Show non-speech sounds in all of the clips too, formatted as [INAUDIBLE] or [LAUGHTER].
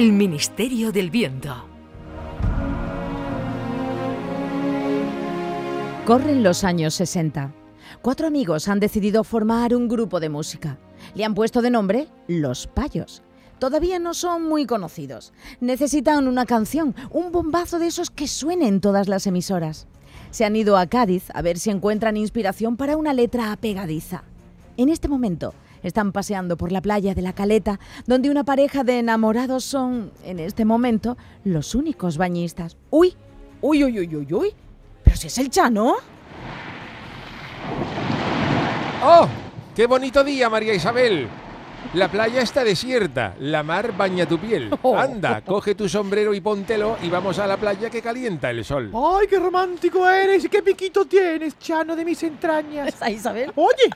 El Ministerio del Viento. Corren los años 60. Cuatro amigos han decidido formar un grupo de música. Le han puesto de nombre Los Payos. Todavía no son muy conocidos. Necesitan una canción, un bombazo de esos que suenen en todas las emisoras. Se han ido a Cádiz a ver si encuentran inspiración para una letra apegadiza. En este momento están paseando por la playa de la Caleta, donde una pareja de enamorados son, en este momento, los únicos bañistas. ¡Uy! ¡Uy, uy, uy, uy, uy! ¿Pero si es el Chano? ¡Oh! ¡Qué bonito día, María Isabel! La playa está desierta, la mar baña tu piel. [LAUGHS] Anda, coge tu sombrero y póntelo y vamos a la playa que calienta el sol. ¡Ay, qué romántico eres! ¿Y qué piquito tienes, Chano, de mis entrañas? [LAUGHS] ¿Está Isabel? Oye,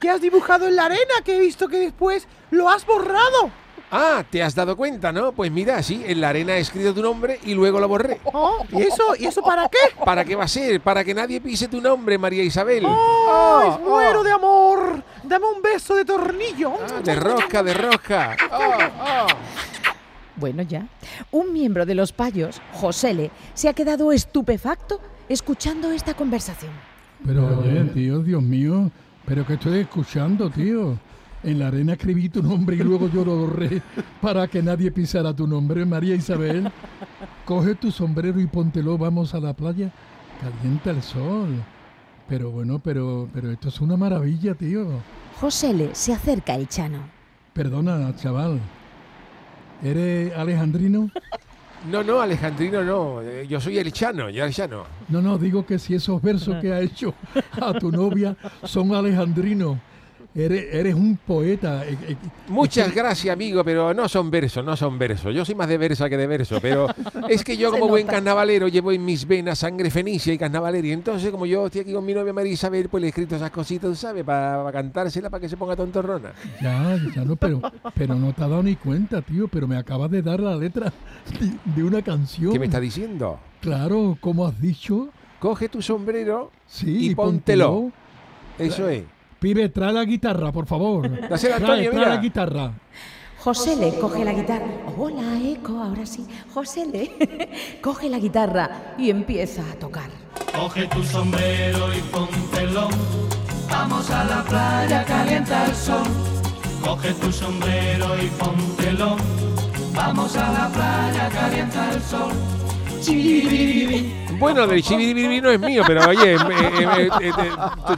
¿qué has dibujado en la arena? Que he visto que después lo has borrado. Ah, ¿te has dado cuenta, no? Pues mira, sí, en la arena he escrito tu nombre y luego lo borré. Oh, ¿Y eso? ¿Y eso para qué? ¿Para qué va a ser? Para que nadie pise tu nombre, María Isabel. ¡Ay, Oh, muero de amor! Dame un beso de tornillo. Ah, de rosca, de rosca. Oh, oh. Bueno, ya. Un miembro de los payos, Josele, se ha quedado estupefacto escuchando esta conversación. Pero oye, tío, Dios mío, pero que estoy escuchando, tío. En la arena escribí tu nombre y luego yo lo borré para que nadie pisara tu nombre, María Isabel. Coge tu sombrero y póntelo, vamos a la playa. Calienta el sol. Pero bueno, pero, pero esto es una maravilla, tío. Josele se acerca al Chano. Perdona, chaval. ¿Eres alejandrino? No, no, Alejandrino no. Eh, Yo soy el Chano, ya el Chano. No, no, digo que si esos versos que ha hecho a tu novia son alejandrinos. Eres, eres un poeta. eh, eh, Muchas gracias, amigo, pero no son versos, no son versos. Yo soy más de versa que de verso, pero [LAUGHS] es que yo como buen carnavalero llevo en mis venas sangre fenicia y carnavalero. Y entonces, como yo estoy aquí con mi novia María Isabel, pues le he escrito esas cositas, ¿sabes? Para cantársela, para que se ponga tontorrona. Ya, ya no, pero, pero no te has dado ni cuenta, tío. Pero me acabas de dar la letra de, de una canción. ¿Qué me está diciendo? Claro, como has dicho. Coge tu sombrero Sí, y póntelo. Eso es. Pibe, trae la guitarra, por favor. [LAUGHS] Dásela, trae, Antonio, trae mira. la guitarra. Josele coge la guitarra. Hola, Eco, ahora sí. Josele [LAUGHS] coge la guitarra y empieza a tocar. Coge tu sombrero y póntelo. Vamos a la playa, calienta el sol. Coge tu sombrero y póntelo. Vamos a la playa, calienta el sol. Bueno, del chibiribiri no es mío, pero oye,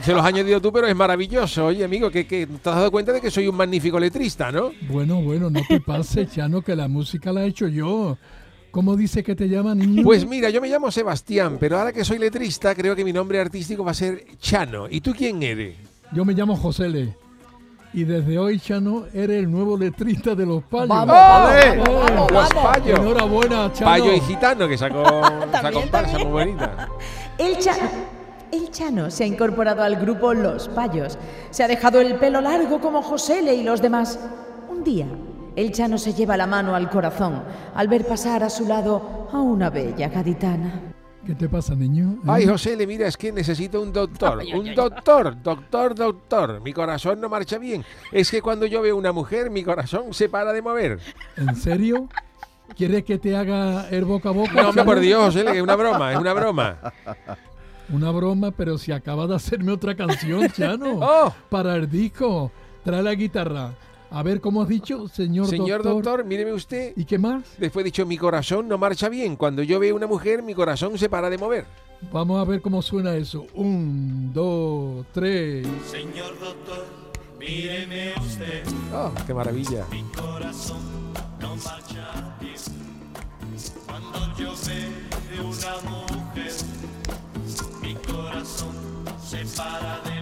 se los has añadido tú, pero es maravilloso. Oye, amigo, que, que te has dado cuenta de que soy un magnífico letrista, ¿no? Bueno, bueno, no te pases, Chano, que la música la he hecho yo. ¿Cómo dice que te llaman? Pues mira, yo me llamo Sebastián, pero ahora que soy letrista, creo que mi nombre artístico va a ser Chano. ¿Y tú quién eres? Yo me llamo Josele. Y desde hoy, Chano, eres el nuevo letrista de los payos. Vamos, vamos, vamos, Los payos. Enhorabuena, Chano. Payo y gitano que sacó esa comparsa muy bonita. El Chano, el Chano se ha incorporado al grupo Los Payos. Se ha dejado el pelo largo como Josele y los demás. Un día, el Chano se lleva la mano al corazón al ver pasar a su lado a una bella gaditana. ¿Qué te pasa, niño? ¿Eh? Ay, José, le mira, es que necesito un doctor. Un doctor, doctor, doctor. Mi corazón no marcha bien. Es que cuando yo veo una mujer, mi corazón se para de mover. ¿En serio? ¿Quieres que te haga el boca a boca? No, hombre, por Dios, José, es una broma, es una broma. Una broma, pero si acaba de hacerme otra canción, [LAUGHS] Chano. Oh. Para el disco. Trae la guitarra. A ver, ¿cómo has dicho, señor, Señor doctor, míreme usted. ¿Y qué más? Después he dicho, mi corazón no marcha bien. Cuando yo veo una mujer, mi corazón se para de mover. Vamos a ver cómo suena eso. Un, dos, tres. Señor doctor, míreme usted. Oh, qué maravilla. Mi corazón no marcha bien. Cuando yo veo una mujer, mi corazón se para de mover.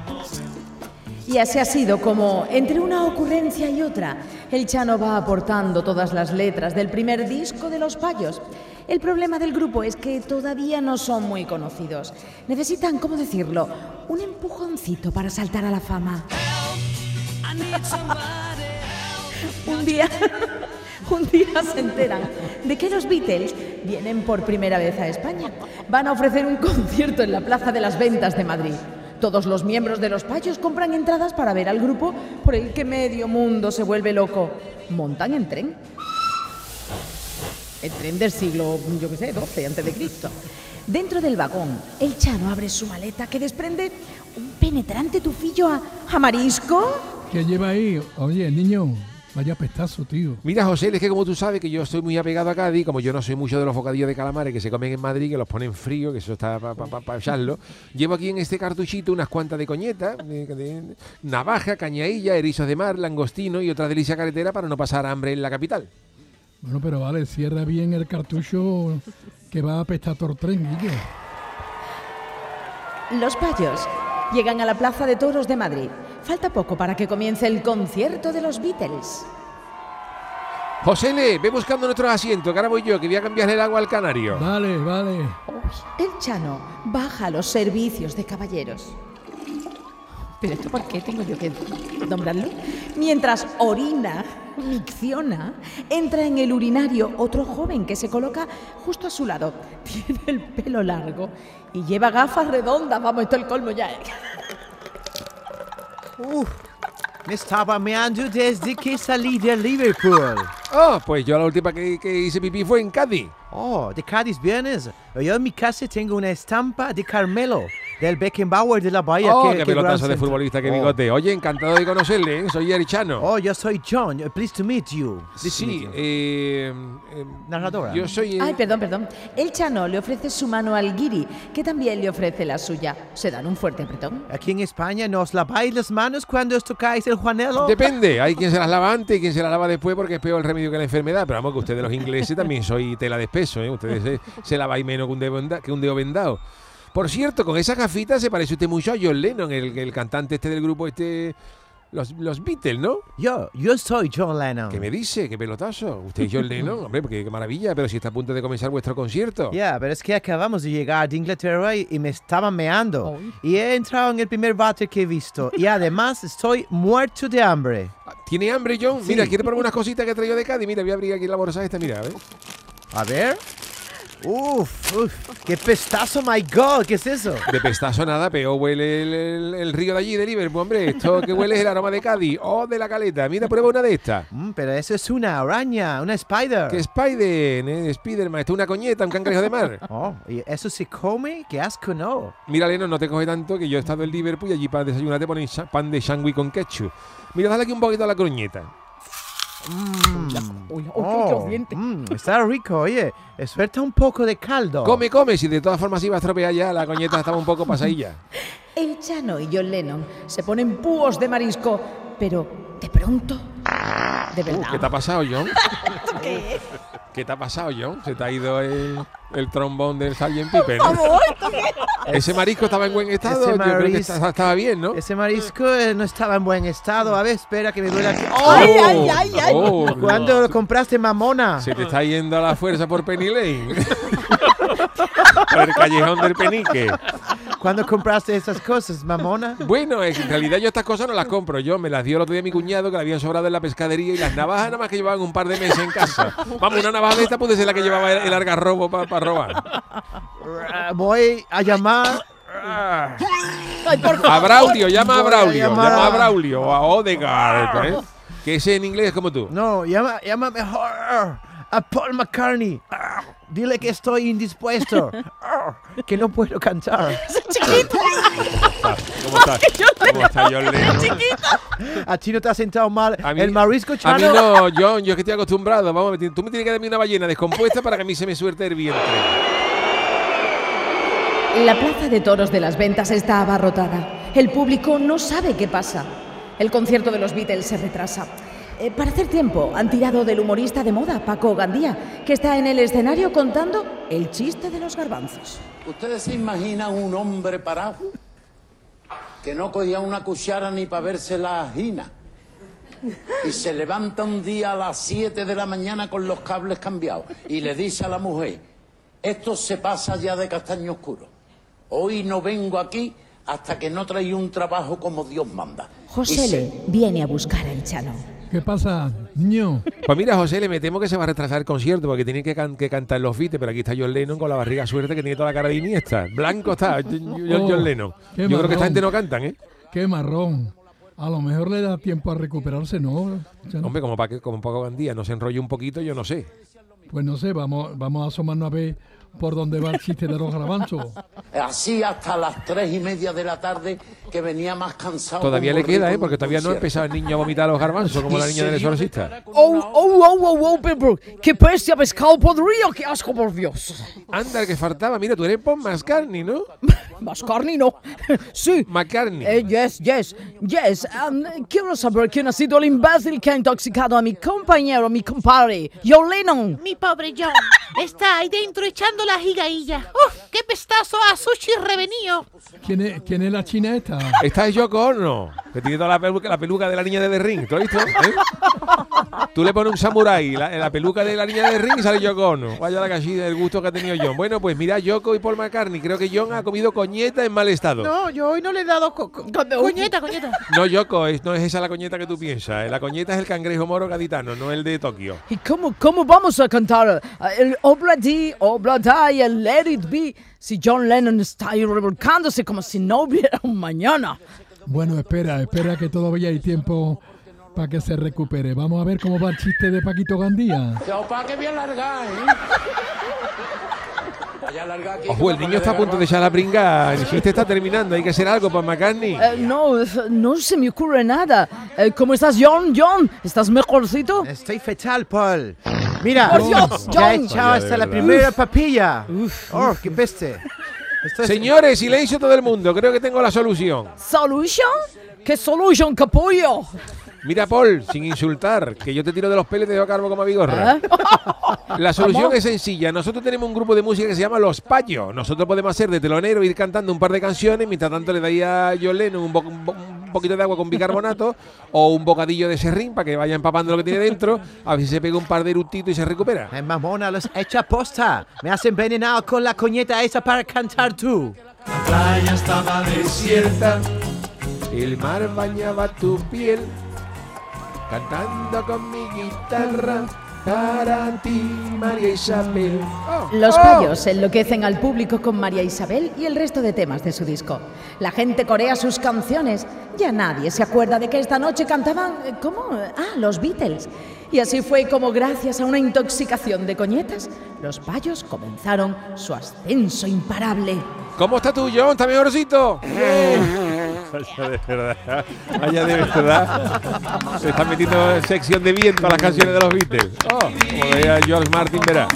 Y así ha sido como, entre una ocurrencia y otra, el Chano va aportando todas las letras del primer disco de Los Payos. El problema del grupo es que todavía no son muy conocidos. Necesitan, ¿cómo decirlo?, un empujoncito para saltar a la fama. Un día, un día se enteran de que los Beatles vienen por primera vez a España. Van a ofrecer un concierto en la Plaza de las Ventas de Madrid. Todos los miembros de los payos compran entradas para ver al grupo por el que medio mundo se vuelve loco. Montan en tren. El tren del siglo, yo qué sé, 12 antes de Cristo. Dentro del vagón, el Chano abre su maleta que desprende un penetrante tufillo a, a marisco. ¿Qué lleva ahí? Oye, niño, vaya pestazo, tío. Mira, José, es que como tú sabes que yo estoy muy apegado a Cádiz, como yo no soy mucho de los bocadillos de calamares que se comen en Madrid, que los ponen frío, que eso está para echarlo, llevo aquí en este cartuchito unas cuantas de coñeta, de- de- navaja, cañailla, erizos de mar, langostino y otra delicia carretera para no pasar hambre en la capital. Bueno, pero vale, cierra bien el cartucho que va a el tren, Guille. Los payos llegan a la Plaza de Toros de Madrid. Falta poco para que comience el concierto de los Beatles. José Le, ve buscando nuestros asientos, que ahora voy yo, que voy a cambiarle el agua al canario. Vale, vale. El Chano baja los servicios de caballeros. ¿Pero esto por qué tengo yo que nombrarlo? Mientras orina, micciona, entra en el urinario otro joven que se coloca justo a su lado. [LAUGHS] Tiene el pelo largo y lleva gafas redondas. Vamos, esto es el colmo ya. Uf, me estaba meando desde que salí de Liverpool. Oh, pues yo la última que, que hice pipí fue en Cádiz. Oh, de Cádiz vienes. Yo en mi casa tengo una estampa de Carmelo, del Beckenbauer de la Bahía. Oh, qué que pelotazo de centro. futbolista, qué Oh. bigote. Oye, encantado de conocerle, ¿eh? soy Erichano. Oh, yo soy John. Pleased to meet you. Pleased to meet sí, you. eh, eh, Narradora. Yo soy el- Ay, perdón, perdón. El Chano le ofrece su mano al Guiri, que también le ofrece la suya. Se dan un fuerte apretón. Aquí en España nos laváis las manos cuando os tocáis el Juanelo. Depende, hay quien se las lava antes y quien se las lava después porque es peor el remedio que la enfermedad. Pero vamos, que ustedes los ingleses también soy tela de espeso, ¿eh? Ustedes se, se laváis menos que un, dedo que un dedo vendado. Por cierto, con esa gafita se parece usted mucho a John Lennon, el, el cantante este del grupo este, los, los Beatles, ¿no? Yo, yo soy John Lennon. ¿Qué me dice? ¿Qué pelotazo? Usted es John Lennon, [LAUGHS] hombre, porque qué maravilla, pero si está a punto de comenzar vuestro concierto. Ya, pero es que acabamos de llegar de Inglaterra y, y me estaban meando. Y he entrado en el primer váter que he visto. Y además estoy muerto de hambre. ¿Tiene hambre, John? Sí. Mira, quiere probar unas cositas que he traído de Cádiz. Mira, voy a abrir aquí la bolsa esta, mira, a ver. A ver. Uf, uf, qué pestazo, my God, ¿qué es eso? De pestazo nada, peor huele el, el- el río de allí, de Liverpool, hombre. Esto que huele es el aroma de Cádiz o de la caleta. Mira, prueba una de estas. Mm, pero eso es una araña, una spider. Que Spider, eh, Spiderman, esto es una coñeta, un cangrejo de mar. Oh, ¿y eso se come? ¡Qué asco, no! Mira, Leno, no te coge tanto que yo he estado en Liverpool y allí para desayunar te ponen pan de sangui con ketchup. Mira, dale aquí un poquito a la coñeta. Uy, Oh, mm, está rico, oye. Suelta un poco de caldo. Come, come, si de todas formas iba a estropear ya, la coñeta estaba un poco pasadilla. [LAUGHS] El Chano y John Lennon se ponen púos de marisco, pero de pronto, de Uh. ¿Qué te ha pasado, John? [LAUGHS] ¿Qué te ha pasado, John? Se te ha ido el, el trombón del Sgt. Pippen. ¿no? Ese marisco estaba en buen estado. Ese Yo creo que maris- estaba, bien, ¿no? Ese marisco eh, no estaba en buen estado. A ver, espera que me duele aquí. Ay, ¡Oh! ay, ay, ay. Oh, ¿Cuándo lo compraste, mamona? Se te está yendo a la fuerza por Penny Lane. [LAUGHS] por el callejón del penique. ¿Cuándo compraste esas cosas, mamona? Bueno, en realidad yo estas cosas no las compro. Yo me las dio el otro día mi cuñado que la habían sobrado en la pescadería y las navajas nada más que llevaban un par de meses en casa. Vamos, una navaja de esta puede ser la que llevaba el, el algarrobo para robar. Ah, Voy a llamar. Ay, por favor. A Braulio, llama a Braulio, llama a a- Braulio o a Odegaard, ¿eh? que ese en inglés es como tú. No, llama, llama mejor a Paul McCartney. Dile que estoy indispuesto. [LAUGHS] Que no puedo cantar. [LAUGHS] ¿Cómo está? ¿Cómo está John Lennon? A ti no te ha sentado mal A mí- el marisco A mí chano. no, John, yo es que estoy acostumbrado. Vamos, tú me tienes que darme una ballena descompuesta para que a mí se me suelte el vientre. La plaza de toros de las ventas está abarrotada. El público no sabe qué pasa. El concierto de los Beatles se retrasa. Eh, para hacer tiempo, han tirado del humorista de moda, Paco Gandía, que está en el escenario contando el chiste de los garbanzos. ¿Ustedes se imaginan un hombre parado que no cogía una cuchara ni para verse la ajina? Y se levanta un día a las 7 de la mañana con los cables cambiados y le dice a la mujer, esto se pasa ya de castaño oscuro. Hoy no vengo aquí hasta que no traiga un trabajo como Dios manda. José se- Le viene a buscar al Chano. ¿Qué pasa, niño? Pues mira, José, le metemos que se va a retrasar el concierto porque tiene que, can- que cantar los Beatles, pero aquí está John Lennon con la barriga suerte que tiene toda la cara de Iniesta. Blanco está John, John- Oh, Lennon. Yo creo que esta gente no cantan, ¿eh? Qué marrón. A lo mejor le da tiempo a recuperarse, ¿no? Ya no- Hombre, como para que como Paco Gandía no se enrolle un poquito, yo no sé. Pues no sé, vamos, vamos a asomarnos a ver por dónde va el chiste de los garbanzos. Así hasta las tres y media de la tarde que venía más cansado. Todavía le queda, ¿eh? Porque todavía no ha empezado el niño a vomitar los garbanzos como la niña del exorcista. ¡Oh, oh, oh, oh, oh, pero ¡Qué bestia pescado podrido! ¡Qué asco, por Dios! Anda, el que faltaba. Mira, tú eres Paul McCartney, ¿no? [LAUGHS] Más carne no. [LAUGHS] sí. McCartney. Eh, yes, yes, yes. Um, quiero saber quién ha sido el imbécil que ha intoxicado a mi compañero, mi compadre, John Lennon. Mi pobre John está ahí dentro echando la gigailla. ¡Uf! ¡Qué pestazo a sushi revenido! ¿Quién es, quién es la china esta? Esta es Yoko Ono, que tiene toda la peluca, la peluca de la niña de The Ring. ¿Tú lo has visto? ¿Eh? Tú le pones un samurái, la, la peluca de la niña de The Ring y sale Yoko Ono. Vaya la cachilla del gusto que ha tenido John. Bueno, pues mira, Yoko y Paul McCartney. Creo que John ha comido coñeta en mal estado. No, yo hoy no le he dado co- co- coñeta, coñeta. No, Yoko, es- no es esa la coñeta que tú piensas. La coñeta es el cangrejo moro gaditano, no el de Tokio. ¿Y cómo, cómo vamos a cantar eh, el Obla Di, Obla Die, el Let It Be, si John Lennon está ahí revolcándose como si no hubiera un mañana? Bueno, espera, espera que todavía hay tiempo para que se recupere. Vamos a ver cómo va el chiste de Paquito Gandía. Yo, pa' que voy a alargar, ¿eh? [LAUGHS] Ojo, el niño está a punto de echar la pringa. El chiste está terminando. Hay que hacer algo para McCartney. Eh, no, no se me ocurre nada. Eh, ¿Cómo estás, John? John, ¿estás mejorcito? Estoy fetal, Paul. Mira, Por Dios, ya he John. echado hasta la primera papilla. Oh, qué peste. Esto es- Señores, silencio todo el mundo. Creo que tengo la solución. ¿Solution? ¿Qué solution, capullo? Mira, Paul, sin insultar, que yo te tiro de los pelos y te dejo calvo como a bigorra. ¿Eh? La solución ¿Cómo? es sencilla. Nosotros tenemos un grupo de música que se llama Los Payos. Nosotros podemos hacer de telonero, ir cantando un par de canciones, mientras tanto le dais a Lennon un, bo- un bo- un poquito de agua con bicarbonato [LAUGHS] o un bocadillo de serrín para que vaya empapando lo que tiene dentro, a ver si se pega un par de eructitos y se recupera. Eh, mamona, los echa posta. Me has envenenado con la coñeta esa para cantar tú. La playa estaba desierta. El mar bañaba tu piel, cantando con mi guitarra para ti, María Isabel. Oh, Los oh. payos enloquecen al público con María Isabel y el resto de temas de su disco. La gente corea sus canciones. Ya nadie se acuerda de que esta noche cantaban. eh, ¿Cómo? Ah, los Beatles. Y así fue como, gracias a una intoxicación de coñetas, los payos comenzaron su ascenso imparable. ¿Cómo está tú, John? ¿Está mejorcito? Vaya de verdad. Vaya de verdad. Se está metiendo en sección de viento a las canciones de los Beatles. Oh, como veía George Martin, verá.